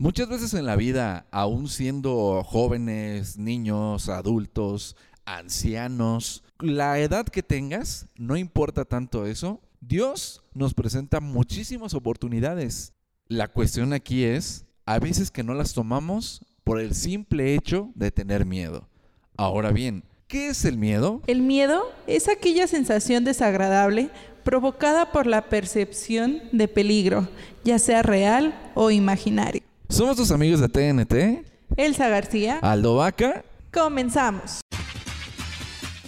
Muchas veces en la vida, aún siendo jóvenes, niños, adultos, ancianos, la edad que tengas, no importa tanto eso, Dios nos presenta muchísimas oportunidades. La cuestión aquí es, a veces que no las tomamos por el simple hecho de tener miedo. Ahora bien, ¿qué es el miedo? El miedo es aquella sensación desagradable provocada por la percepción de peligro, ya sea real o imaginario. Somos tus amigos de TNT, Elsa García. Aldo Vaca. Comenzamos.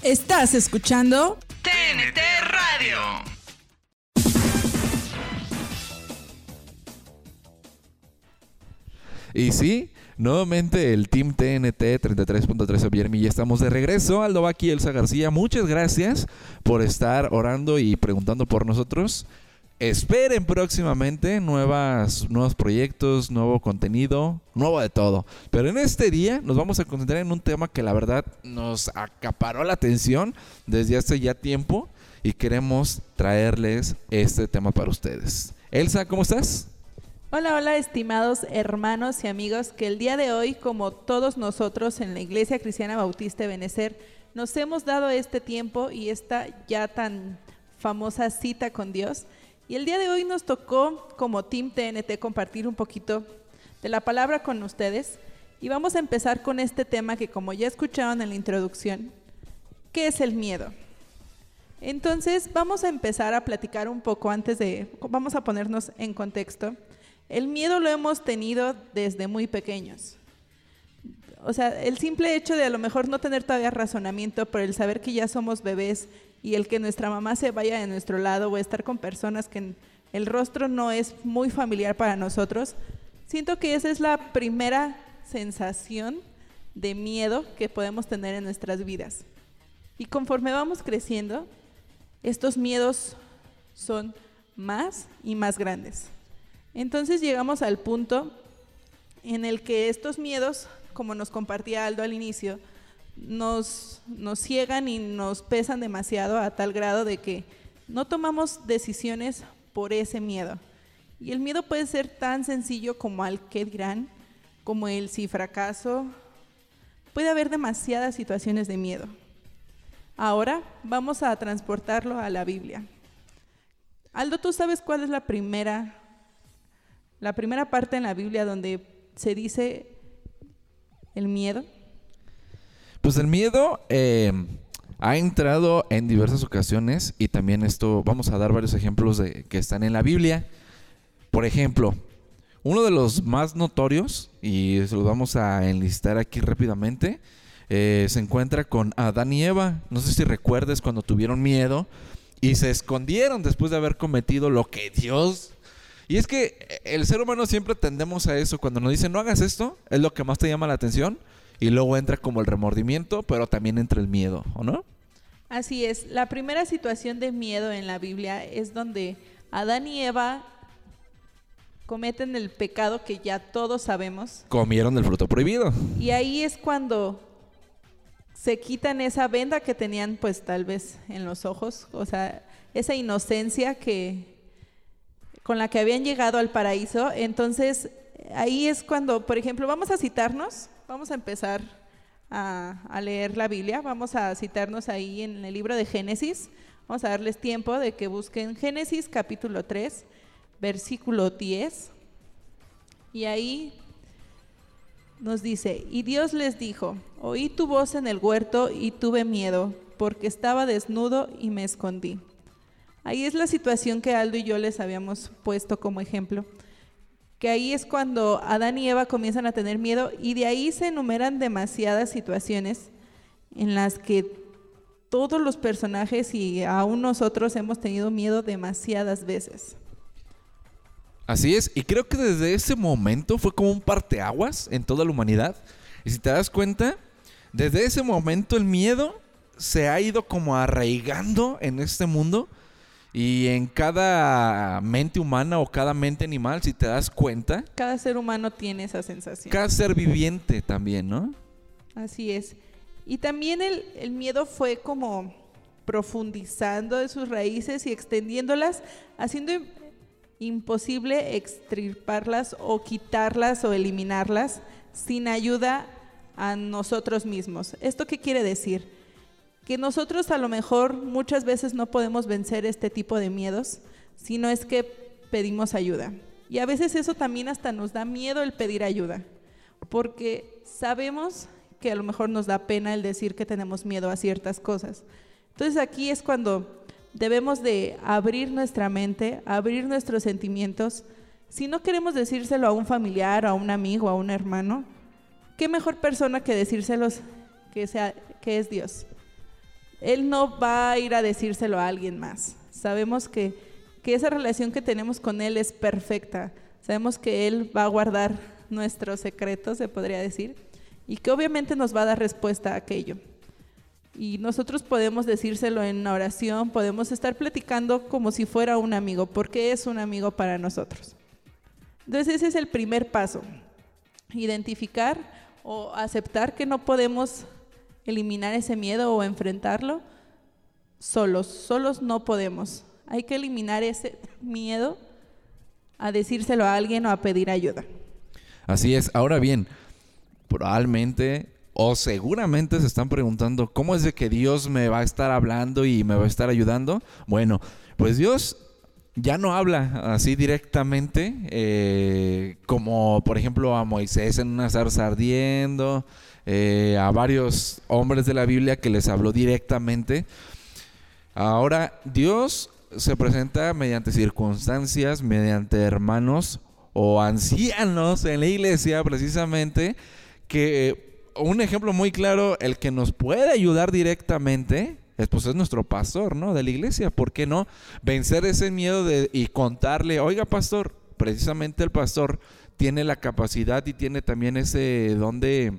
Estás escuchando TNT Radio. Y sí, nuevamente el Team TNT 33.3 Viermi ya estamos de regreso. Aldo Vaca y Elsa García, muchas gracias por estar orando y preguntando por nosotros. Esperen próximamente nuevas, nuevos proyectos, nuevo contenido, nuevo de todo. Pero en este día nos vamos a concentrar en un tema que la verdad nos acaparó la atención desde hace ya tiempo y queremos traerles este tema para ustedes. Elsa, ¿cómo estás? Hola, hola, estimados hermanos y amigos, que el día de hoy, como todos nosotros en la Iglesia Cristiana Bautista de Benecer, nos hemos dado este tiempo y esta ya tan famosa cita con Dios. Y el día de hoy nos tocó como Team TNT compartir un poquito de la palabra con ustedes. Y vamos a empezar con este tema que como ya escucharon en la introducción, ¿qué es el miedo? Entonces vamos a empezar a platicar un poco antes de, vamos a ponernos en contexto. El miedo lo hemos tenido desde muy pequeños. O sea, el simple hecho de a lo mejor no tener todavía razonamiento, por el saber que ya somos bebés y el que nuestra mamá se vaya de nuestro lado o estar con personas que el rostro no es muy familiar para nosotros, siento que esa es la primera sensación de miedo que podemos tener en nuestras vidas. Y conforme vamos creciendo, estos miedos son más y más grandes. Entonces llegamos al punto en el que estos miedos, como nos compartía Aldo al inicio, nos, nos ciegan y nos pesan demasiado a tal grado de que no tomamos decisiones por ese miedo. Y el miedo puede ser tan sencillo como al qué dirán, como el si fracaso. Puede haber demasiadas situaciones de miedo. Ahora vamos a transportarlo a la Biblia. Aldo, ¿tú sabes cuál es la primera, la primera parte en la Biblia donde se dice el miedo? Pues el miedo eh, ha entrado en diversas ocasiones y también esto, vamos a dar varios ejemplos de que están en la Biblia. Por ejemplo, uno de los más notorios, y se los vamos a enlistar aquí rápidamente, eh, se encuentra con Adán y Eva. No sé si recuerdes cuando tuvieron miedo y se escondieron después de haber cometido lo que Dios... Y es que el ser humano siempre tendemos a eso. Cuando nos dicen no hagas esto, es lo que más te llama la atención. Y luego entra como el remordimiento, pero también entra el miedo, ¿o no? Así es. La primera situación de miedo en la Biblia es donde Adán y Eva cometen el pecado que ya todos sabemos. Comieron el fruto prohibido. Y ahí es cuando se quitan esa venda que tenían pues tal vez en los ojos, o sea, esa inocencia que con la que habían llegado al paraíso. Entonces, ahí es cuando, por ejemplo, vamos a citarnos, vamos a empezar a, leer la Biblia, vamos a citarnos ahí en el libro de Génesis, vamos a darles tiempo de que busquen Génesis capítulo 3, versículo 10, y ahí nos dice, y Dios les dijo, oí tu voz en el huerto y tuve miedo, porque estaba desnudo y me escondí. Ahí es la situación que Aldo y yo les habíamos puesto como ejemplo, que ahí es cuando Adán y Eva comienzan a tener miedo y de ahí se enumeran demasiadas situaciones en las que todos los personajes y aún nosotros hemos tenido miedo demasiadas veces. Así es, y creo que desde ese momento fue como un parteaguas en toda la humanidad. Y si te das cuenta, desde ese momento el miedo se ha ido como arraigando en este mundo y en cada mente humana o cada mente animal, si te das cuenta. Cada ser humano tiene esa sensación. Cada ser viviente también, ¿no? Así es. Y también el, el miedo fue como profundizando de sus raíces y extendiéndolas, haciendo imposible extirparlas o quitarlas o eliminarlas sin ayuda a nosotros mismos. ¿Esto qué quiere decir? Que nosotros a lo mejor muchas veces no podemos vencer este tipo de miedos, sino es que pedimos ayuda. Y a veces eso también hasta nos da miedo el pedir ayuda, porque sabemos que a lo mejor nos da pena el decir que tenemos miedo a ciertas cosas. Entonces aquí es cuando debemos de abrir nuestra mente, abrir nuestros sentimientos. Si no queremos decírselo a un familiar, a un amigo, a un hermano, ¿qué mejor persona que decírselos que, sea, que es Dios? Él no va a ir a decírselo a alguien más. Sabemos que, que esa relación que tenemos con Él es perfecta. Sabemos que Él va a guardar nuestros secretos, se podría decir, y que obviamente nos va a dar respuesta a aquello y nosotros podemos decírselo en una oración, podemos estar platicando como si fuera un amigo, porque es un amigo para nosotros. Entonces ese es el primer paso, identificar o aceptar que no podemos eliminar ese miedo o enfrentarlo solos, solos no podemos. Hay que eliminar ese miedo a decírselo a alguien o a pedir ayuda. Así es. Ahora bien, probablemente o seguramente se están preguntando, ¿cómo es de que Dios me va a estar hablando y me va a estar ayudando? Bueno, pues Dios ya no habla así directamente, eh, como por ejemplo a Moisés en una zarza ardiendo, eh, a varios hombres de la Biblia que les habló directamente. Ahora Dios se presenta mediante circunstancias, mediante hermanos o ancianos en la iglesia precisamente que un ejemplo muy claro, el que nos puede ayudar directamente, es, pues es nuestro pastor, ¿no? De la iglesia. ¿Por qué no? Vencer ese miedo y contarle, oiga, pastor, precisamente el pastor tiene la capacidad y tiene también ese don de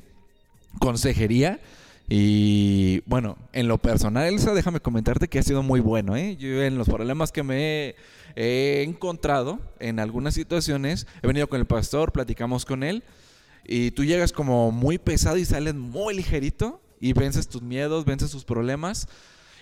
consejería. Y bueno, en lo personal, Elsa, déjame comentarte que ha sido muy bueno. ¿eh? Yo en los problemas que me he encontrado en algunas situaciones, he venido con el pastor, platicamos con él y tú llegas como muy pesado y sales muy ligerito y vences tus miedos, vences tus problemas.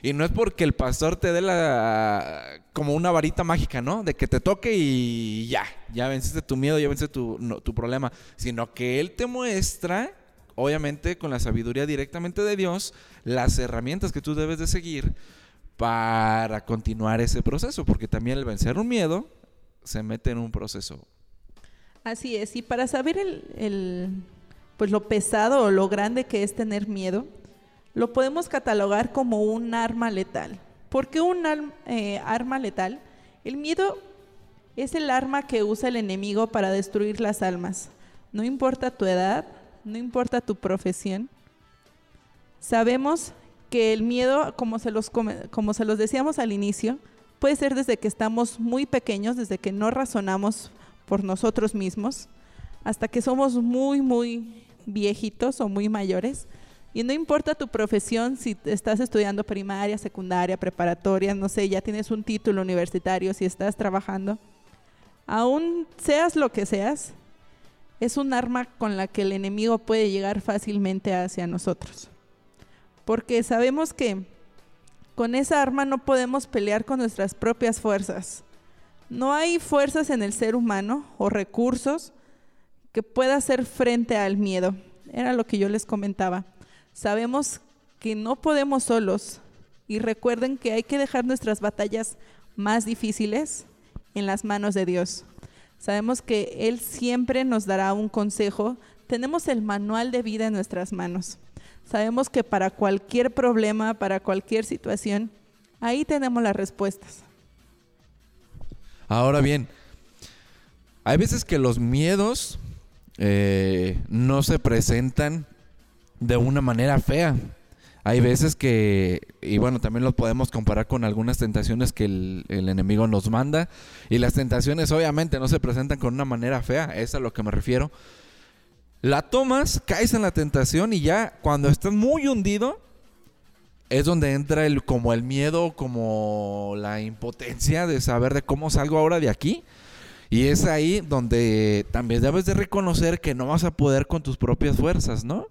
Y no es porque el pastor te dé la como una varita mágica, ¿no? De que te toque y ya, ya venciste tu miedo, ya venciste tu, tu problema, sino que él te muestra, obviamente con la sabiduría directamente de Dios, las herramientas que tú debes de seguir para continuar ese proceso, porque también el vencer un miedo se mete en un proceso Así es, y para saber el, pues lo pesado o lo grande que es tener miedo, lo podemos catalogar como un arma letal. ¿Por qué un eh, arma letal? El miedo es el arma que usa el enemigo para destruir las almas. No importa tu edad, no importa tu profesión. Sabemos que el miedo, como se los, como se los decíamos al inicio, puede ser desde que estamos muy pequeños, desde que no razonamos por nosotros mismos hasta que somos muy, muy viejitos o muy mayores. Y no importa tu profesión, si estás estudiando primaria, secundaria, preparatoria, no sé, ya tienes un título universitario, si estás trabajando, aún seas lo que seas, es un arma con la que el enemigo puede llegar fácilmente hacia nosotros. Porque sabemos que con esa arma no podemos pelear con nuestras propias fuerzas. No hay fuerzas en el ser humano o recursos que pueda hacer frente al miedo. Era lo que yo les comentaba. Sabemos que no podemos solos y recuerden que hay que dejar nuestras batallas más difíciles en las manos de Dios. Sabemos que Él siempre nos dará un consejo. Tenemos el manual de vida en nuestras manos. Sabemos que para cualquier problema, para cualquier situación, ahí tenemos las respuestas. Ahora bien, hay veces que los miedos eh, no se presentan de una manera fea. Hay veces que, y bueno, también lo podemos comparar con algunas tentaciones que el, enemigo nos manda. Y las tentaciones obviamente no se presentan con una manera fea, es a lo que me refiero. La tomas, caes en la tentación y ya cuando estás muy hundido, es donde entra el como el miedo, como la impotencia de saber de cómo salgo ahora de aquí. Y es ahí donde también debes de reconocer que no vas a poder con tus propias fuerzas, ¿no?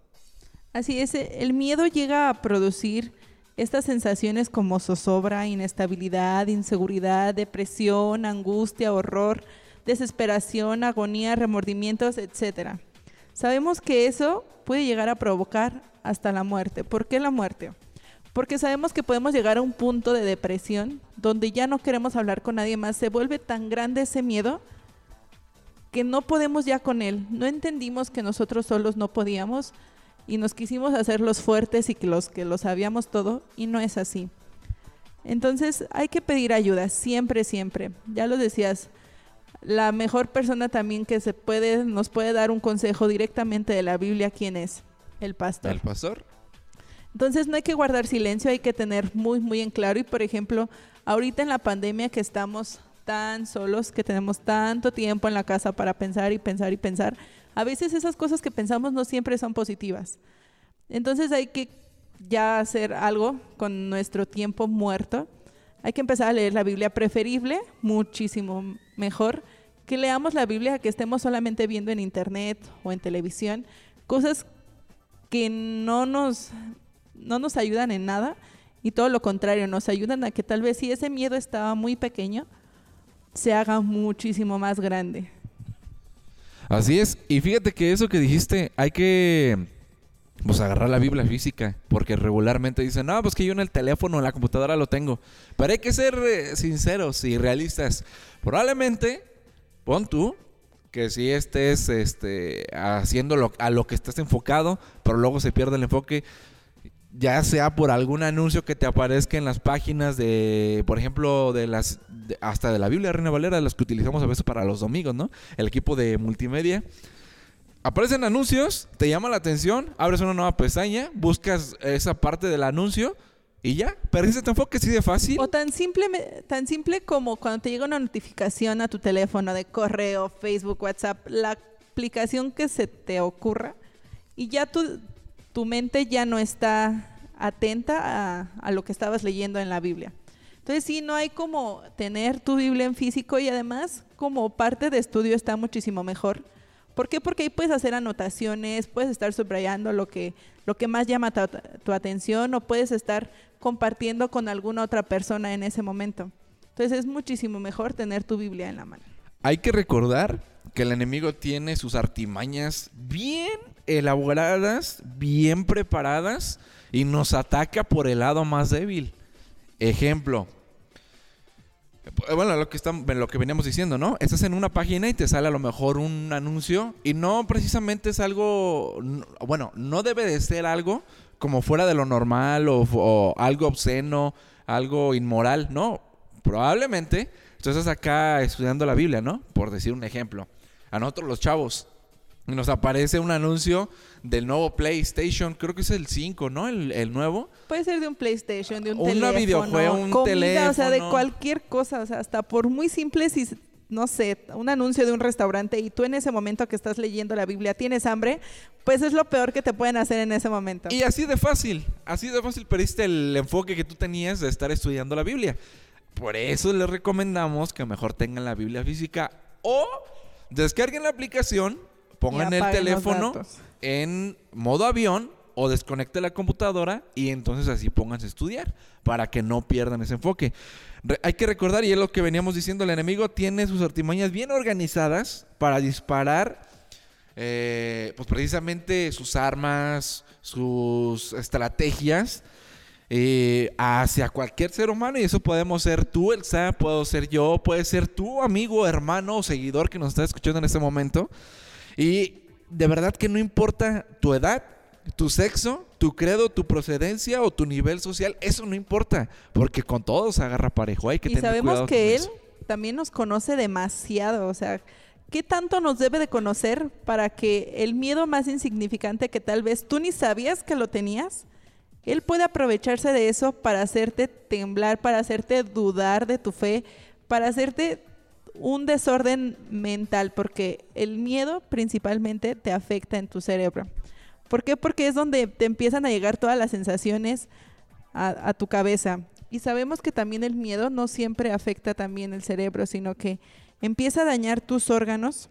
Así es, el miedo llega a producir estas sensaciones como zozobra, inestabilidad, inseguridad, depresión, angustia, horror, desesperación, agonía, remordimientos, etc. Sabemos que eso puede llegar a provocar hasta la muerte. ¿Por qué la muerte? Porque sabemos que podemos llegar a un punto de depresión donde ya no queremos hablar con nadie más. Se vuelve tan grande ese miedo que no podemos ya con él. No entendimos que nosotros solos no podíamos y nos quisimos hacer los fuertes y que los que lo sabíamos todo y no es así. Entonces hay que pedir ayuda, siempre, siempre. Ya lo decías, la mejor persona también que se puede, nos puede dar un consejo directamente de la Biblia, ¿quién es? El pastor. ¿El pastor? Entonces no hay que guardar silencio, hay que tener muy, muy en claro. Y por ejemplo, ahorita en la pandemia que estamos tan solos, que tenemos tanto tiempo en la casa para pensar y pensar y pensar, a veces esas cosas que pensamos no siempre son positivas. Entonces hay que ya hacer algo con nuestro tiempo muerto. Hay que empezar a leer la Biblia, preferible, muchísimo mejor que leamos la Biblia que estemos solamente viendo en internet o en televisión, cosas que no nos, no nos ayudan en nada y todo lo contrario, nos ayudan a que tal vez si ese miedo estaba muy pequeño, se haga muchísimo más grande. Así es. Y fíjate que eso que dijiste, hay que pues agarrar la Biblia física, porque regularmente dicen, no, pues que yo en el teléfono, en la computadora lo tengo. Pero hay que ser eh, sinceros y realistas. Probablemente, pon tú, que si estés este, haciendo a lo que estás enfocado, pero luego se pierde el enfoque, ya sea por algún anuncio que te aparezca en las páginas de, por ejemplo, de las, hasta de la Biblia Reina Valera, las que utilizamos a veces para los domingos, ¿no? El equipo de multimedia. Aparecen anuncios, te llama la atención, abres una nueva pestaña, buscas esa parte del anuncio y ya, perdiste tu enfoque así de fácil. O tan simple, tan simple como cuando te llega una notificación a tu teléfono de correo, Facebook, WhatsApp, la aplicación que se te ocurra y ya tú tu mente ya no está atenta a, lo que estabas leyendo en la Biblia. Entonces sí, no hay como tener tu Biblia en físico y además como parte de estudio está muchísimo mejor. ¿Por qué? Porque ahí puedes hacer anotaciones, puedes estar subrayando lo que, lo que más llama tu, tu atención o puedes estar compartiendo con alguna otra persona en ese momento. Entonces es muchísimo mejor tener tu Biblia en la mano. Hay que recordar que el enemigo tiene sus artimañas bien elaboradas, bien preparadas y nos ataca por el lado más débil. Ejemplo. Bueno, lo que, lo que veníamos diciendo, ¿no? Estás en una página y te sale a lo mejor un anuncio y no precisamente es algo, bueno, no debe de ser algo como fuera de lo normal o, o algo obsceno, algo inmoral, no. Probablemente estás acá estudiando la Biblia, ¿no? Por decir un ejemplo. A nosotros los chavos nos aparece un anuncio del nuevo PlayStation, creo que es el 5, ¿no? El, nuevo. Puede ser de un PlayStation, de un Una videojuego, un teléfono. O sea, de cualquier cosa, o sea, hasta por muy simple, si, no sé, un anuncio de un restaurante y tú en ese momento que estás leyendo la Biblia tienes hambre, pues es lo peor que te pueden hacer en ese momento. Y así de fácil, así de fácil perdiste el enfoque que tú tenías de estar estudiando la Biblia. Por eso les recomendamos que mejor tengan la Biblia física o descarguen la aplicación pongan el teléfono en modo avión o desconecte la computadora y entonces así pónganse a estudiar para que no pierdan ese enfoque. hay que recordar, y es lo que veníamos diciendo, el enemigo tiene sus artimañas bien organizadas para disparar eh, pues precisamente sus armas, sus estrategias eh, hacia cualquier ser humano y eso podemos ser tú, Elsa, puedo ser yo, puede ser tu amigo, hermano o seguidor que nos está escuchando en este momento. Y de verdad que no importa tu edad, tu sexo, tu credo, tu procedencia o tu nivel social, eso no importa, porque con todos se agarra parejo. Hay que y sabemos que él también nos conoce demasiado, o sea, ¿qué tanto nos debe de conocer para que el miedo más insignificante que tal vez tú ni sabías que lo tenías, él puede aprovecharse de eso para hacerte temblar, para hacerte dudar de tu fe, para hacerte un desorden mental, porque el miedo principalmente te afecta en tu cerebro. ¿Por qué? Porque es donde te empiezan a llegar todas las sensaciones a, tu cabeza. Y sabemos que también el miedo no siempre afecta también el cerebro, sino que empieza a dañar tus órganos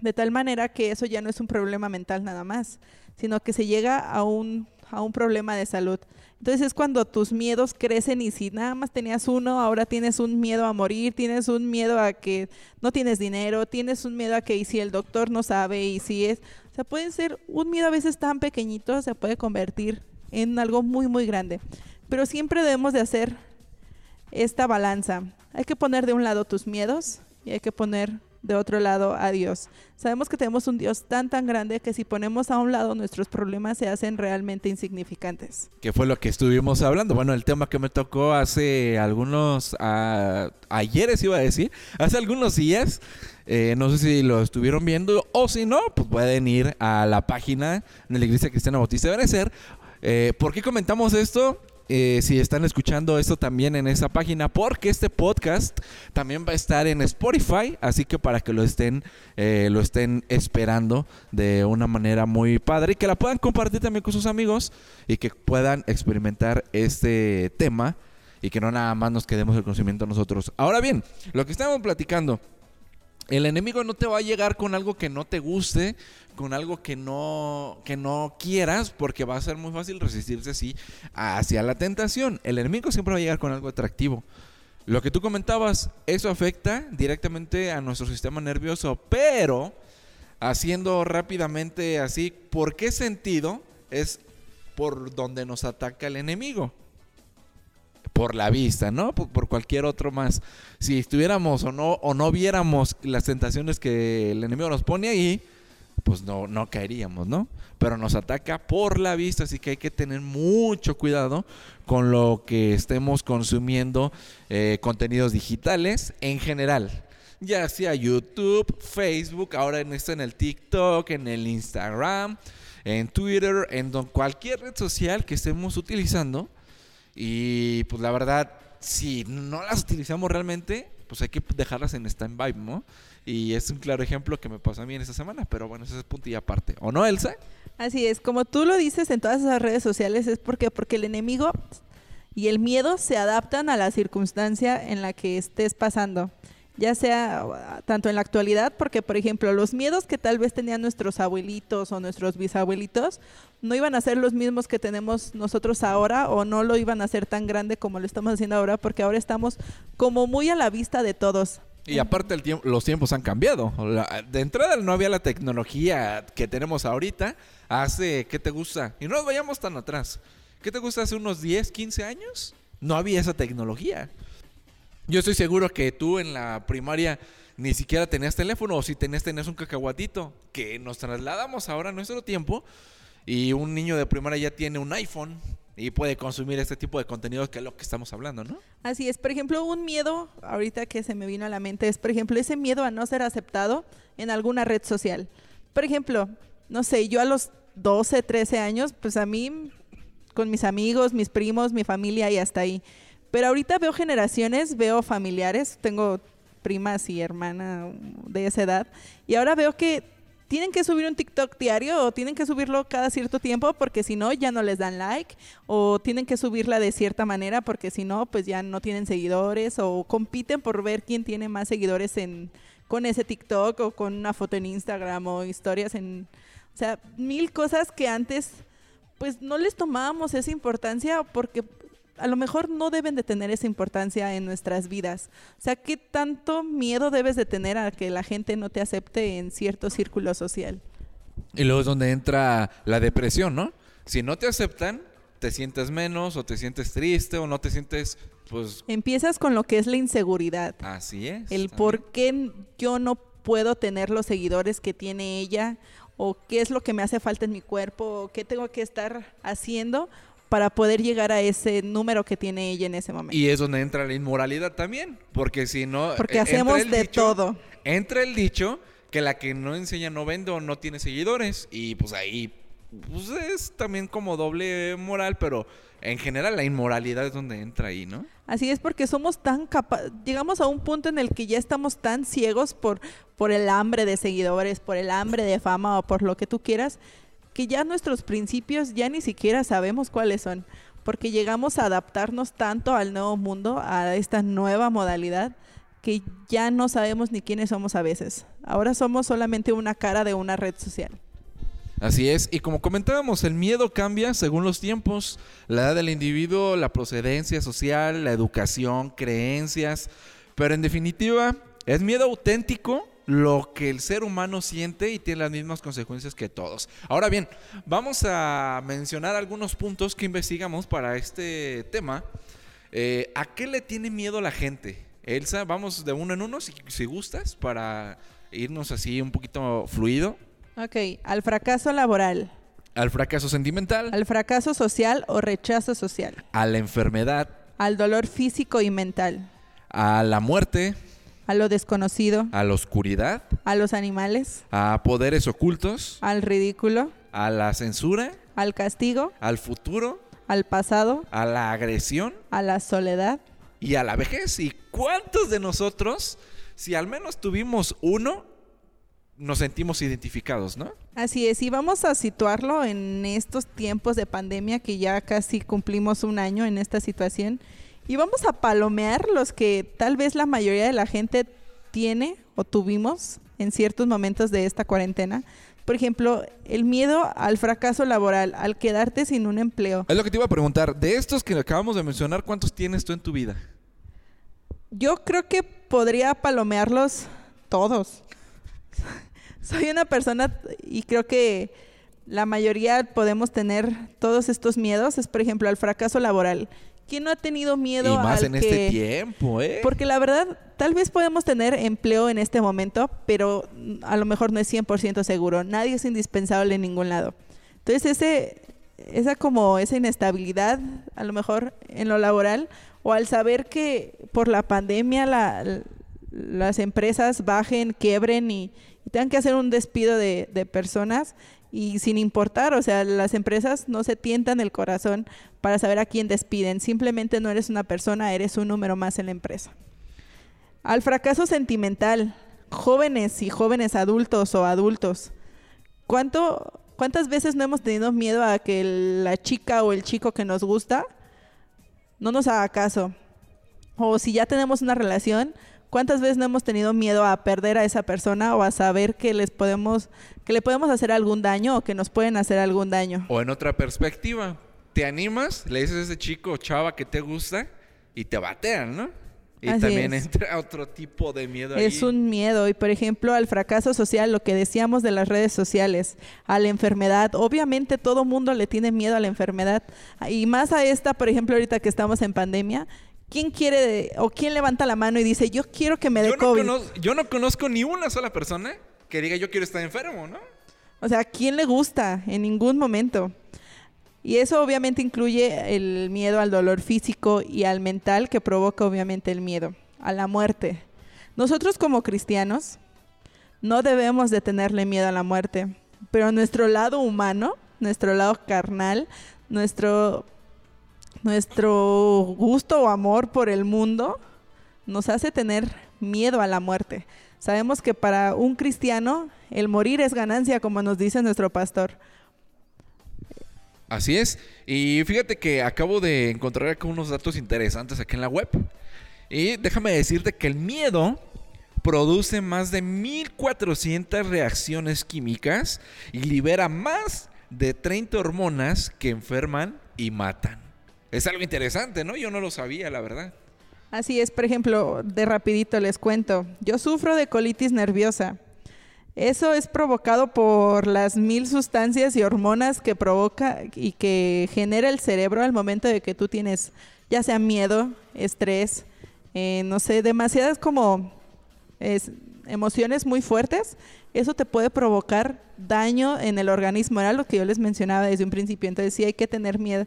de tal manera que eso ya no es un problema mental nada más, sino que se llega a un, a un problema de salud. Entonces es cuando tus miedos crecen y si nada más tenías uno, ahora tienes un miedo a morir, tienes un miedo a que no tienes dinero, tienes un miedo a que y si el doctor no sabe y si es, o sea, puede ser un miedo a veces tan pequeñito, se puede convertir en algo muy, muy grande. Pero siempre debemos de hacer esta balanza. Hay que poner de un lado tus miedos y hay que poner de otro lado a Dios. Sabemos que tenemos un Dios tan tan grande que si ponemos a un lado nuestros problemas se hacen realmente insignificantes. Que fue lo que estuvimos hablando. Bueno, el tema que me tocó hace algunos a, ayeres iba a decir, hace algunos días. eh, no sé si lo estuvieron viendo o si no, pues pueden ir a la página de la Iglesia Cristiana Bautista de Benecer. Eh, ¿Por qué comentamos esto? Eh, si están escuchando esto también en esa página, porque este podcast también va a estar en Spotify, así que para que lo estén, eh, lo estén esperando de una manera muy padre y que la puedan compartir también con sus amigos y que puedan experimentar este tema y que no nada más nos quedemos el conocimiento nosotros. Ahora bien, lo que estamos platicando. El enemigo no te va a llegar con algo que no te guste, con algo que no, que no quieras, porque va a ser muy fácil resistirse así hacia la tentación. El enemigo siempre va a llegar con algo atractivo. Lo que tú comentabas, eso afecta directamente a nuestro sistema nervioso, pero haciendo rápidamente así, ¿por qué sentido es por donde nos ataca el enemigo? Por la vista, ¿no? Por, cualquier otro más. Si estuviéramos o no, o no viéramos las tentaciones que el enemigo nos pone ahí, pues no, no caeríamos, ¿no? Pero nos ataca por la vista, así que hay que tener mucho cuidado con lo que estemos consumiendo eh, contenidos digitales en general. Ya sea YouTube, Facebook, ahora en esto en el TikTok, en el Instagram, en Twitter, en cualquier red social que estemos utilizando y pues la verdad, si no las utilizamos realmente, pues hay que dejarlas en stand-by, ¿no? Y es un claro ejemplo que me pasó a mí en esta semana, pero bueno, ese es punto y aparte. ¿O no, Elsa? Así es, como tú lo dices en todas esas redes sociales, es porque, porque el enemigo y el miedo se adaptan a la circunstancia en la que estés pasando ya sea tanto en la actualidad, porque por ejemplo los miedos que tal vez tenían nuestros abuelitos o nuestros bisabuelitos no iban a ser los mismos que tenemos nosotros ahora o no lo iban a hacer tan grande como lo estamos haciendo ahora, porque ahora estamos como muy a la vista de todos. Y aparte el tiempo, los tiempos han cambiado. De entrada no había la tecnología que tenemos ahorita. Hace, ¿qué te gusta? Y no vayamos tan atrás. ¿Qué te gusta hace unos 10, 15 años? No había esa tecnología. Yo estoy seguro que tú en la primaria ni siquiera tenías teléfono o si tenías, tenías un cacahuatito. Que nos trasladamos ahora a nuestro tiempo y un niño de primaria ya tiene un iPhone y puede consumir este tipo de contenido que es lo que estamos hablando, ¿no? Así es. Por ejemplo, un miedo, ahorita que se me vino a la mente, es, por ejemplo, ese miedo a no ser aceptado en alguna red social. Por ejemplo, no sé, yo a los 12, 13 años, pues a mí, con mis amigos, mis primos, mi familia y hasta ahí. Pero ahorita veo generaciones, veo familiares, tengo primas y hermana de esa edad, y ahora veo que tienen que subir un TikTok diario o tienen que subirlo cada cierto tiempo porque si no ya no les dan like o tienen que subirla de cierta manera porque si no pues ya no tienen seguidores o compiten por ver quién tiene más seguidores en con ese TikTok o con una foto en Instagram o historias en o sea, mil cosas que antes pues no les tomábamos esa importancia porque a lo mejor no deben de tener esa importancia en nuestras vidas. O sea, ¿qué tanto miedo debes de tener a que la gente no te acepte en cierto círculo social? Y luego es donde entra la depresión, ¿no? Si no te aceptan, te sientes menos o te sientes triste o no te sientes, pues... Empiezas con lo que es la inseguridad. Así es. El por qué yo no puedo tener los seguidores que tiene ella o qué es lo que me hace falta en mi cuerpo o qué tengo que estar haciendo para poder llegar a ese número que tiene ella en ese momento. Y es donde entra la inmoralidad también, porque si no... Porque hacemos de dicho, todo. Entra el dicho que la que no enseña no vende o no tiene seguidores y pues ahí pues es también como doble moral, pero en general la inmoralidad es donde entra ahí, ¿no? Así es porque somos tan capaces, llegamos a un punto en el que ya estamos tan ciegos por, por el hambre de seguidores, por el hambre de fama o por lo que tú quieras, que ya nuestros principios ya ni siquiera sabemos cuáles son, porque llegamos a adaptarnos tanto al nuevo mundo, a esta nueva modalidad, que ya no sabemos ni quiénes somos a veces. Ahora somos solamente una cara de una red social. Así es, y como comentábamos, el miedo cambia según los tiempos, la edad del individuo, la procedencia social, la educación, creencias, pero en definitiva es miedo auténtico lo que el ser humano siente y tiene las mismas consecuencias que todos. Ahora bien, vamos a mencionar algunos puntos que investigamos para este tema. Eh, ¿A qué le tiene miedo la gente? Elsa, vamos de uno en uno, si, si gustas, para irnos así un poquito fluido. Ok, al fracaso laboral, Al fracaso sentimental, al fracaso social o rechazo social, a la enfermedad, al dolor físico y mental, a la muerte, a lo desconocido, a la oscuridad, a los animales, a poderes ocultos, al ridículo, a la censura, al castigo, al futuro, al pasado, a la agresión a la soledad. y a la vejez. ¿Y cuántos de nosotros, si al menos tuvimos uno, nos sentimos identificados, ¿no? Así es, y vamos a situarlo en estos tiempos de pandemia que ya casi cumplimos un año en esta situación y vamos a palomear los que tal vez la mayoría de la gente tiene o tuvimos en ciertos momentos de esta cuarentena. Por ejemplo, el miedo al fracaso laboral, al quedarte sin un empleo. Es lo que te iba a preguntar. De estos que acabamos de mencionar, ¿cuántos tienes tú en tu vida? Yo creo que podría palomearlos todos. Soy una persona y creo que la mayoría podemos tener todos estos miedos. Es, por ejemplo, al fracaso laboral. ¿Quién no ha tenido miedo y más al en que- este tiempo, ¿eh? Porque la verdad, tal vez podemos tener empleo en este momento, pero a lo mejor no es 100% seguro. Nadie es indispensable en ningún lado. Entonces, ese, esa como esa inestabilidad, a lo mejor en lo laboral, o al saber que por la pandemia la- las empresas bajen, quiebren y, y tengan que hacer un despido de, de personas y sin importar, o sea, las empresas no se tientan el corazón para saber a quién despiden. Simplemente no eres una persona, eres un número más en la empresa. Al fracaso sentimental, jóvenes y jóvenes adultos o adultos, ¿cuánto, ¿cuántas veces no hemos tenido miedo a que la chica o el chico que nos gusta no nos haga caso? O si ya tenemos una relación, ¿cuántas veces no hemos tenido miedo a perder a esa persona o a saber que les podemos que le podemos hacer algún daño o que nos pueden hacer algún daño? O en otra perspectiva, te animas, le dices a ese chico o chava que te gusta y te batean, ¿no? Y Así también es. entra otro tipo de miedo Es ahí. un miedo y por ejemplo al fracaso social, lo que decíamos de las redes sociales, a la enfermedad, obviamente todo mundo le tiene miedo a la enfermedad y más a esta, por ejemplo, ahorita que estamos en pandemia, ¿quién quiere de- o quién levanta la mano y dice, "Yo quiero que me dé yo, no COVID"? conozco, yo no conozco ni una sola persona que diga yo quiero estar enfermo, ¿no? O sea, ¿a quién le gusta? En ningún momento. Y eso obviamente incluye el miedo al dolor físico y al mental que provoca obviamente el miedo, a la muerte. Nosotros como cristianos no debemos de tenerle miedo a la muerte, pero nuestro lado humano, nuestro lado carnal, nuestro, nuestro gusto o amor por el mundo nos hace tener miedo a la muerte. Sabemos que para un cristiano el morir es ganancia, como nos dice nuestro pastor. Así es. Y fíjate que acabo de encontrar acá unos datos interesantes aquí en la web. Y déjame decirte que el miedo produce más de 1400 reacciones químicas y libera más de 30 hormonas que enferman y matan. Es algo interesante, ¿no? Yo no lo sabía, la verdad. Así es, por ejemplo, de rapidito les cuento. Yo sufro de colitis nerviosa. Eso es provocado por las mil sustancias y hormonas que provoca y que genera el cerebro al momento de que tú tienes ya sea miedo, estrés, eh, no sé, demasiadas como es, emociones muy fuertes. Eso te puede provocar daño en el organismo. Era lo que yo les mencionaba desde un principio. Entonces sí hay que tener miedo.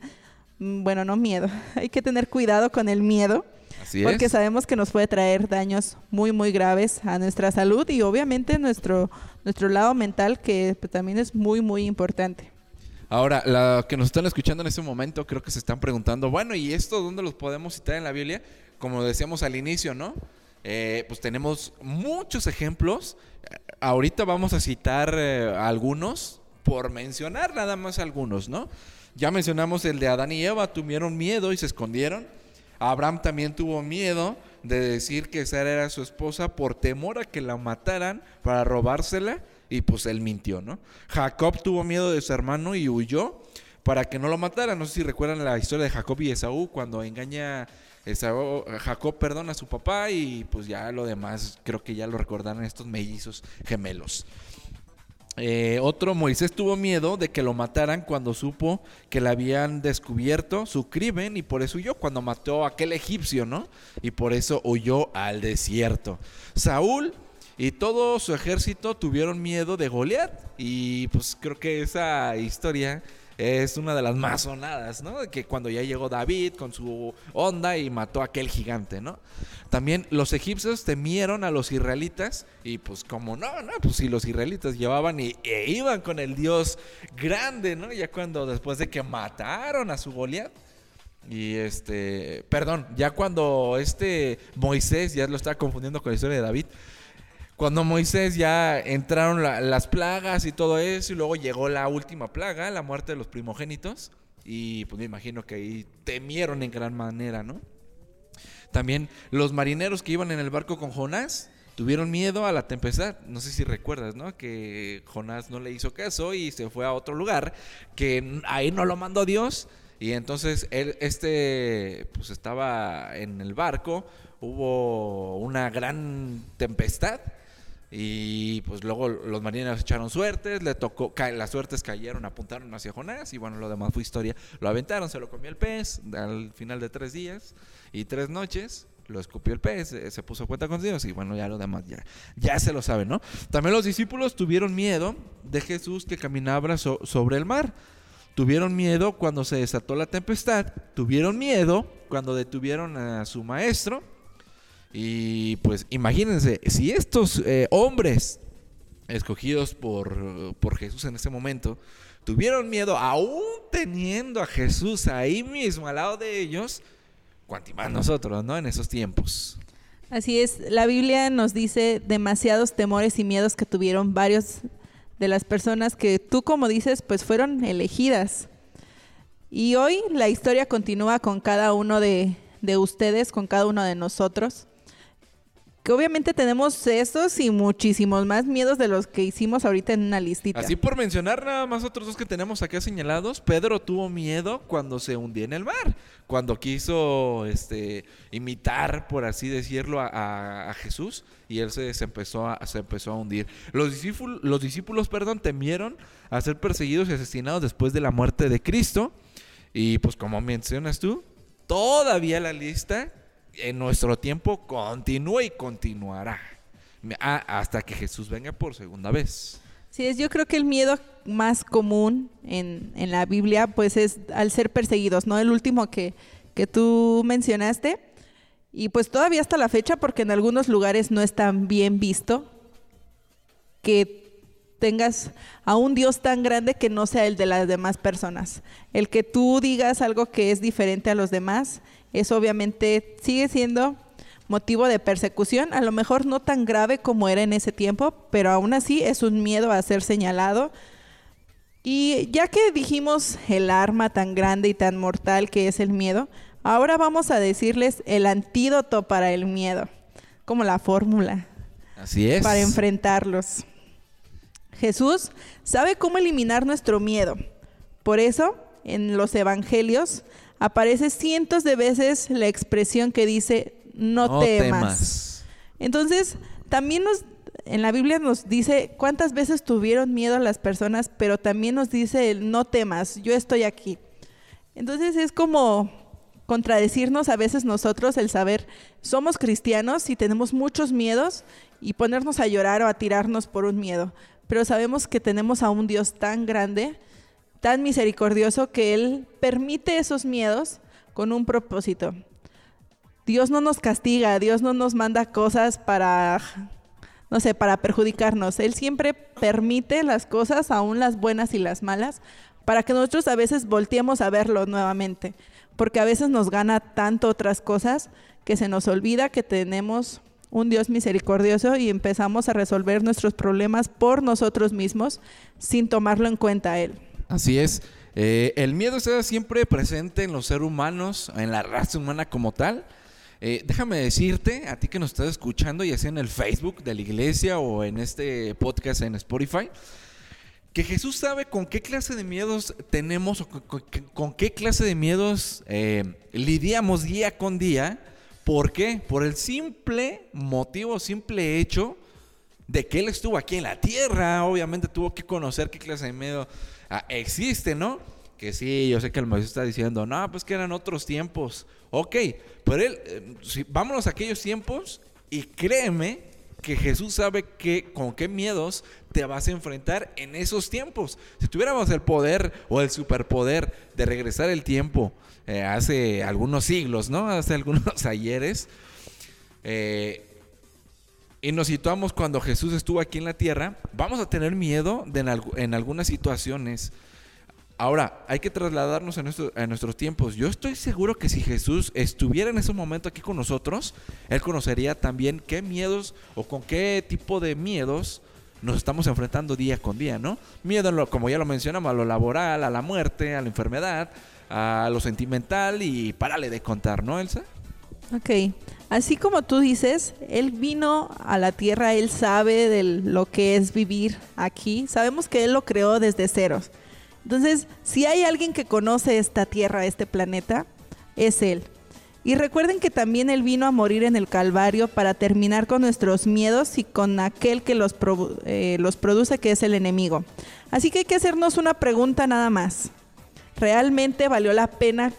Mm, Bueno, no miedo. Hay que tener cuidado con el miedo. Así Porque es. sabemos que nos puede traer daños muy, muy graves a nuestra salud y obviamente nuestro, nuestro lado mental, que pues, también es muy, muy importante. Ahora, los que nos están escuchando en este momento, creo que se están preguntando, bueno, ¿y esto dónde los podemos citar en la Biblia? Como decíamos al inicio, ¿no? Eh, pues tenemos muchos ejemplos. Eh, Ahorita vamos a citar eh, algunos, por mencionar nada más algunos, ¿no? Ya mencionamos el de Adán y Eva, tuvieron miedo y se escondieron. Abraham también tuvo miedo de decir que Sara era su esposa por temor a que la mataran para robársela y pues él mintió, ¿no? Jacob tuvo miedo de su hermano y huyó para que no lo matara. No sé si recuerdan la historia de Jacob y Esaú cuando engaña Esaú, Jacob perdona a su papá y pues ya lo demás creo que ya lo recordarán estos mellizos gemelos. Eh, otro, Moisés tuvo miedo de que lo mataran cuando supo que le habían descubierto su crimen y por eso huyó cuando mató a aquel egipcio, ¿no? Y por eso huyó al desierto. Saúl y todo su ejército tuvieron miedo de Goliat y pues creo que esa historia es una de las más sonadas, ¿no? Que cuando ya llegó David con su onda y mató a aquel gigante, ¿no? También los egipcios temieron a los israelitas y pues como no, no, pues si los israelitas llevaban y, e iban con el Dios grande, ¿no? Ya cuando después de que mataron a su Goliat. Y este, perdón, ya cuando este Moisés, ya lo estaba confundiendo con la historia de David, cuando Moisés ya entraron las plagas y todo eso, y luego llegó la última plaga, la muerte de los primogénitos, y pues me imagino que ahí temieron en gran manera, ¿no? También los marineros que iban en el barco con Jonás tuvieron miedo a la tempestad. No sé si recuerdas, ¿no? Que Jonás no le hizo caso y se fue a otro lugar, que ahí no lo mandó Dios. Y entonces él, este, pues estaba en el barco, hubo una gran tempestad y pues luego los marineros echaron suertes, le tocó, las suertes cayeron, apuntaron hacia Jonás y bueno, lo demás fue historia. Lo aventaron, se lo comió el pez al final de tres días y tres noches. Lo escupió el pez, se puso cuenta con Dios y bueno, ya lo demás ya, ya se lo saben, ¿no? También los discípulos tuvieron miedo de Jesús que caminaba sobre el mar. Tuvieron miedo cuando se desató la tempestad. Tuvieron miedo cuando detuvieron a su maestro y pues imagínense, si estos eh, hombres escogidos por, por Jesús en ese momento tuvieron miedo, aún teniendo a Jesús ahí mismo al lado de ellos, cuanto más nosotros, ¿no? En esos tiempos. Así es, la Biblia nos dice demasiados temores y miedos que tuvieron varios de las personas que tú como dices, pues fueron elegidas. Y hoy la historia continúa con cada uno de, de ustedes, con cada uno de nosotros que obviamente tenemos esos y muchísimos más miedos de los que hicimos ahorita en una listita. Así por mencionar nada más otros dos que tenemos aquí señalados, Pedro tuvo miedo cuando se hundía en el mar, cuando quiso este, imitar, por así decirlo, a, Jesús y él se, empezó a, se empezó a hundir. Los discípulos, los discípulos perdón, temieron a ser perseguidos y asesinados después de la muerte de Cristo. Y pues como mencionas tú, todavía la lista en nuestro tiempo continúa y continuará hasta que Jesús venga por segunda vez. Sí, es, yo creo que el miedo más común en, en, la Biblia, pues es al ser perseguidos, ¿no? El último que, que tú mencionaste. Y pues todavía hasta la fecha, porque en algunos lugares no es tan bien visto que tengas a un Dios tan grande que no sea el de las demás personas. El que tú digas algo que es diferente a los demás eso obviamente sigue siendo motivo de persecución, a lo mejor no tan grave como era en ese tiempo, pero aún así es un miedo a ser señalado. Y ya que dijimos el arma tan grande y tan mortal que es el miedo, ahora vamos a decirles el antídoto para el miedo, como la fórmula. Así es. Para enfrentarlos. Jesús sabe cómo eliminar nuestro miedo. Por eso, en los evangelios aparece cientos de veces la expresión que dice no, temas. Entonces, también nos en la Biblia nos dice cuántas veces tuvieron miedo las personas, pero también nos dice el no temas, yo estoy aquí. Entonces es como contradecirnos a veces nosotros el saber somos cristianos y tenemos muchos miedos y ponernos a llorar o a tirarnos por un miedo, pero sabemos que tenemos a un Dios tan grande tan misericordioso que Él permite esos miedos con un propósito. Dios no nos castiga, Dios no nos manda cosas para, no sé, para perjudicarnos. Él siempre permite las cosas, aún las buenas y las malas, para que nosotros a veces volteemos a verlo nuevamente. Porque a veces nos gana tanto otras cosas que se nos olvida que tenemos un Dios misericordioso y empezamos a resolver nuestros problemas por nosotros mismos sin tomarlo en cuenta a Él. Así es. Eh, el miedo está siempre presente en los seres humanos, en la raza humana como tal. Eh, déjame decirte, a ti que nos estás escuchando, ya sea en el Facebook de la iglesia o en este podcast en Spotify, que Jesús sabe con qué clase de miedos tenemos o con, qué clase de miedos eh, lidiamos día con día. ¿Por qué? Por el simple motivo, simple hecho de que Él estuvo aquí en la tierra. Obviamente tuvo que conocer qué clase de miedo ah, existe, ¿no? Que sí, yo sé que el maestro está diciendo, no, pues que eran otros tiempos. Ok, pero Él, eh, vámonos a aquellos tiempos y créeme que Jesús sabe que, con qué miedos te vas a enfrentar en esos tiempos. Si tuviéramos el poder o el superpoder de regresar el tiempo eh, hace algunos siglos, ¿no? Hace algunos ayeres, eh, y nos situamos cuando Jesús estuvo aquí en la tierra, vamos a tener miedo de en algunas situaciones Ahora, hay que trasladarnos a, nuestros tiempos. Yo estoy seguro que si Jesús estuviera en ese momento aquí con nosotros, Él conocería también qué miedos o con qué tipo de miedos nos estamos enfrentando día con día, ¿no? Miedo, como ya lo mencionamos, a lo laboral, a la muerte, a la enfermedad, a lo sentimental y párale de contar, ¿no, Elsa? Ok. Así como tú dices, Él vino a la tierra, Él sabe de lo que es vivir aquí. Sabemos que Él lo creó desde ceros. Entonces, si hay alguien que conoce esta tierra, este planeta, es Él. Y recuerden que también Él vino a morir en el Calvario para terminar con nuestros miedos y con aquel que los, eh, los produce, que es el enemigo. Así que hay que hacernos una pregunta nada más. ¿Realmente valió la pena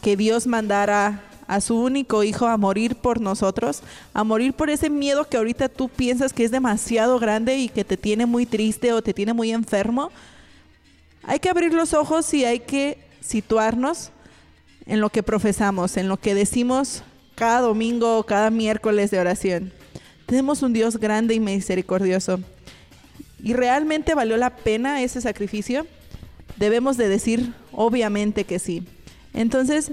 que Dios mandara a su único hijo a morir por nosotros, a morir por ese miedo que ahorita tú piensas que es demasiado grande y que te tiene muy triste o te tiene muy enfermo? Hay que abrir los ojos y hay que situarnos en lo que profesamos, en lo que decimos cada domingo o cada miércoles de oración. Tenemos un Dios grande y misericordioso. ¿Y realmente valió la pena ese sacrificio? Debemos de decir obviamente que sí. Entonces,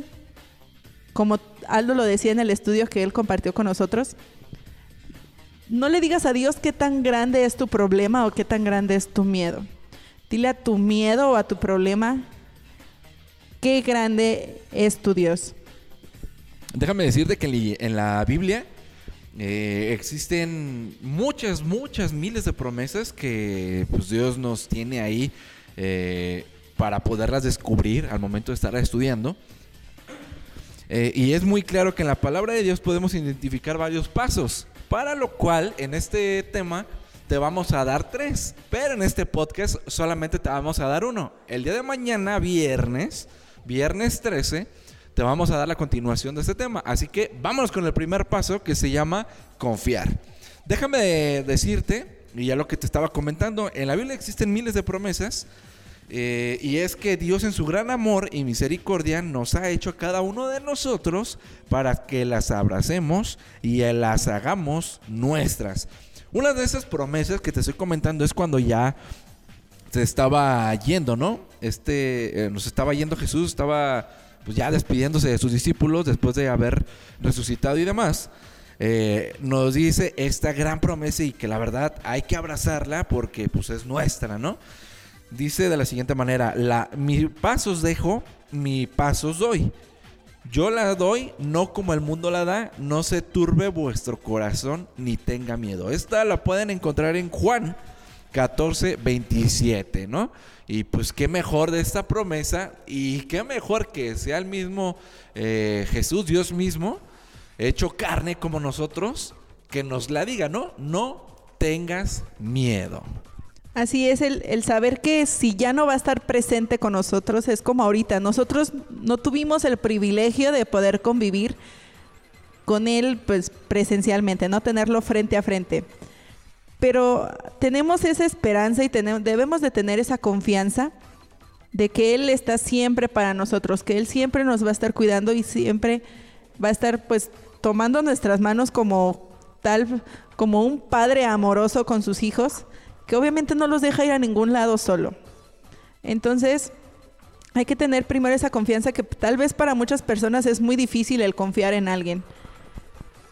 como Aldo lo decía en el estudio que él compartió con nosotros, no le digas a Dios qué tan grande es tu problema o qué tan grande es tu miedo. Dile a tu miedo o a tu problema qué grande es tu Dios. Déjame decirte que en la Biblia eh, existen muchas, muchas miles de promesas que pues, Dios nos tiene ahí eh, para poderlas descubrir al momento de estar estudiando. Eh, y es muy claro que en la palabra de Dios podemos identificar varios pasos, para lo cual en este tema te vamos a dar tres, pero en este podcast solamente te vamos a dar uno. El día de mañana, viernes, viernes 13, te vamos a dar la continuación de este tema. Así que vámonos con el primer paso que se llama confiar. Déjame decirte, y ya lo que te estaba comentando, en la Biblia existen miles de promesas. Eh, y es que Dios en su gran amor y misericordia nos ha hecho a cada uno de nosotros para que las abracemos y las hagamos nuestras. Una de esas promesas que te estoy comentando es cuando ya se estaba yendo, ¿no? Este, eh, nos estaba yendo Jesús, estaba pues ya despidiéndose de sus discípulos después de haber resucitado y demás. Eh, nos dice esta gran promesa y que la verdad hay que abrazarla porque pues es nuestra, ¿no? Dice de la siguiente manera, la, mi pasos dejo, mi pasos doy. Yo la doy no como el mundo la da, no se turbe vuestro corazón ni tenga miedo. Esta la pueden encontrar en Juan 14, 27, ¿no? Y pues qué mejor de esta promesa y qué mejor que sea el mismo eh, Jesús, Dios mismo, hecho carne como nosotros, que nos la diga, ¿no? No tengas miedo. Así es, el, saber que si ya no va a estar presente con nosotros es como ahorita. Nosotros no tuvimos el privilegio de poder convivir con Él pues, presencialmente, no tenerlo frente a frente. Pero tenemos esa esperanza y tenemos, debemos de tener esa confianza de que Él está siempre para nosotros, que Él siempre nos va a estar cuidando y siempre va a estar pues tomando nuestras manos como tal, como un padre amoroso con sus hijos que obviamente no los deja ir a ningún lado solo. Entonces, hay que tener primero esa confianza que tal vez para muchas personas es muy difícil el confiar en alguien.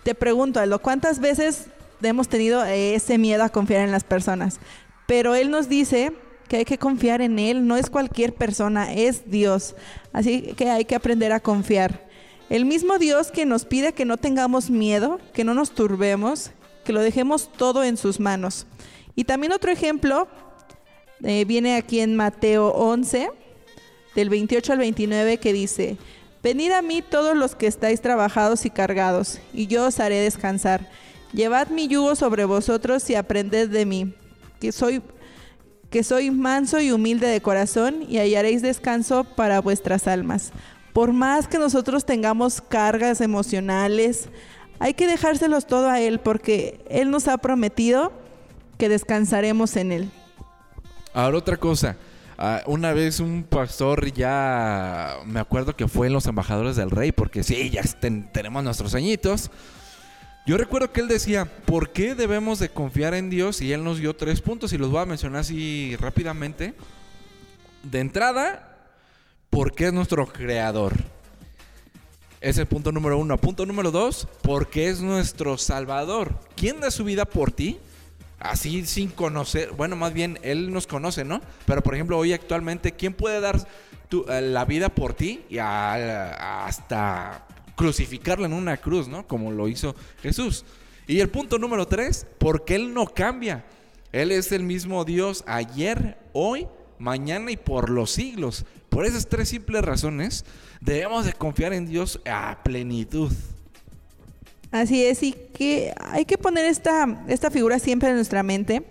Te pregunto, Aldo, ¿cuántas veces hemos tenido ese miedo a confiar en las personas? Pero Él nos dice que hay que confiar en Él, no es cualquier persona, es Dios. Así que hay que aprender a confiar. El mismo Dios que nos pide que no tengamos miedo, que no nos turbemos, que lo dejemos todo en sus manos. Y también otro ejemplo eh, viene aquí en Mateo 11, del 28 al 29, que dice, Venid a mí todos los que estáis trabajados y cargados, y yo os haré descansar. Llevad mi yugo sobre vosotros y aprended de mí, que soy que soy manso y humilde de corazón, y hallaréis descanso para vuestras almas. Por más que nosotros tengamos cargas emocionales, hay que dejárselos todo a Él, porque Él nos ha prometido que descansaremos en Él. Ahora otra cosa. Ah, una vez un pastor ya me acuerdo que fue en los embajadores del rey, porque sí, ya ten- tenemos nuestros añitos. Yo recuerdo que él decía, ¿por qué debemos de confiar en Dios? Y él nos dio tres puntos y los voy a mencionar así rápidamente. De entrada, porque es nuestro creador. Ese es el punto número uno. Punto número dos, porque es nuestro salvador. ¿Quién da su vida por ti? Así sin conocer, bueno, más bien él nos conoce, ¿no? Pero por ejemplo, hoy actualmente, ¿quién puede dar eh, la vida por ti y hasta crucificarla en una cruz, ¿no? Como lo hizo Jesús. Y el punto número tres, porque él no cambia. Él es el mismo Dios ayer, hoy, mañana y por los siglos. Por esas tres simples razones, debemos de confiar en Dios a plenitud. Así es, y que hay que poner esta, esta figura siempre en nuestra mente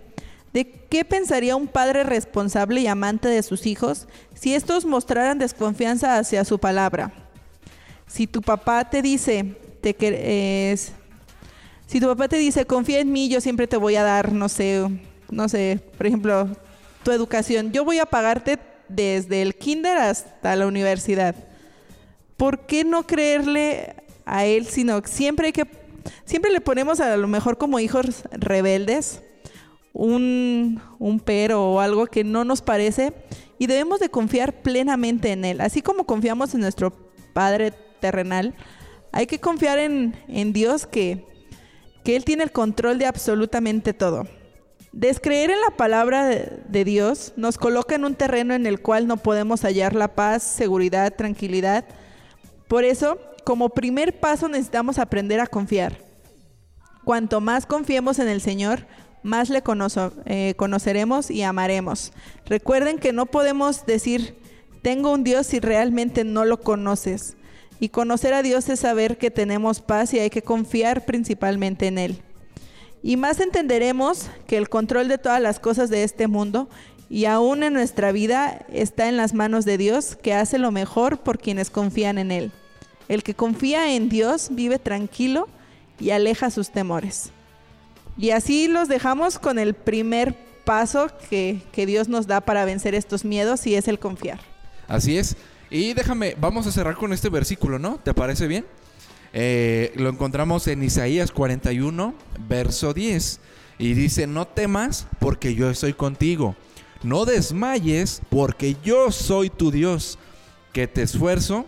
de qué pensaría un padre responsable y amante de sus hijos si estos mostraran desconfianza hacia su palabra. Si tu papá te dice, te que- es- si tu papá te dice, confía en mí, yo siempre te voy a dar, no sé, no sé, por ejemplo, tu educación, yo voy a pagarte desde el kinder hasta la universidad. ¿por qué no creerle a él, sino siempre hay que siempre le ponemos a lo mejor como hijos rebeldes un, un pero o algo que no nos parece y debemos de confiar plenamente en él, así como confiamos en nuestro Padre terrenal, hay que confiar en, en Dios que, que Él tiene el control de absolutamente todo. Descreer en la palabra de Dios nos coloca en un terreno en el cual no podemos hallar la paz, seguridad, tranquilidad. Por eso, como primer paso necesitamos aprender a confiar. Cuanto más confiemos en el Señor, más le eh, conoceremos y amaremos. Recuerden que no podemos decir, tengo un Dios si realmente no lo conoces. Y conocer a Dios es saber que tenemos paz y hay que confiar principalmente en Él. Y más entenderemos que el control de todas las cosas de este mundo y aún en nuestra vida está en las manos de Dios, que hace lo mejor por quienes confían en Él. El que confía en Dios vive tranquilo y aleja sus temores. Y así los dejamos con el primer paso que, que Dios nos da para vencer estos miedos y es el confiar. Así es. Y déjame, vamos a cerrar con este versículo, ¿no? ¿Te parece bien? Eh, lo encontramos en Isaías 41, verso 10. Y dice, no temas porque yo estoy contigo. No desmayes porque yo soy tu Dios, que te esfuerzo,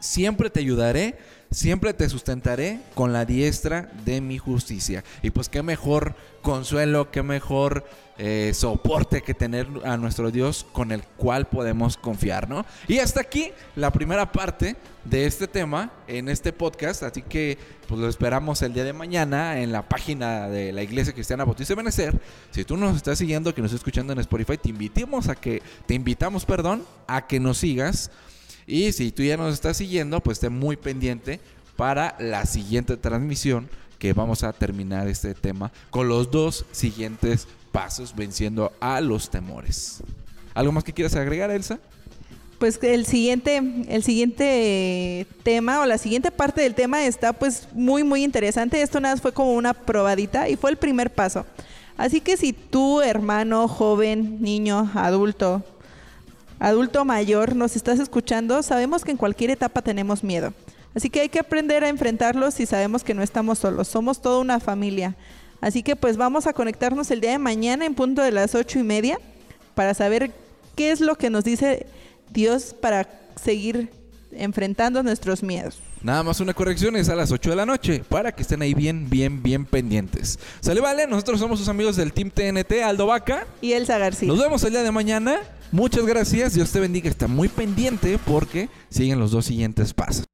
siempre te ayudaré, siempre te sustentaré con la diestra de mi justicia. Y pues qué mejor consuelo, qué mejor eh, soporte que tener a nuestro Dios con el cual podemos confiar, ¿no? Y hasta aquí la primera parte de este tema en este podcast, así que pues lo esperamos el día de mañana en la página de la Iglesia Cristiana Bautista de Benecer. Si tú nos estás siguiendo, que nos estás escuchando en Spotify, te invitamos a que te invitamos, perdón, a que nos sigas. Y si tú ya nos estás siguiendo, pues esté muy pendiente para la siguiente transmisión que vamos a terminar este tema con los dos siguientes pasos venciendo a los temores. ¿Algo más que quieras agregar, Elsa? Pues el siguiente, el siguiente tema o la siguiente parte del tema está pues muy muy interesante. Esto nada más fue como una probadita y fue el primer paso. Así que si tú, hermano, joven, niño, adulto, adulto mayor, nos estás escuchando, sabemos que en cualquier etapa tenemos miedo. Así que hay que aprender a enfrentarlos y sabemos que no estamos solos, somos toda una familia. Así que pues vamos a conectarnos el día de mañana en punto de las ocho y media para saber qué es lo que nos dice Dios para seguir enfrentando nuestros miedos. Nada más una corrección, es a las 8 de la noche, para que estén ahí bien, bien, bien pendientes. Sale, vale, nosotros somos sus amigos del Team TNT, Aldo Vaca. Y Elsa García. Nos vemos el día de mañana. Muchas gracias, Dios te bendiga, está muy pendiente porque siguen los dos siguientes pasos.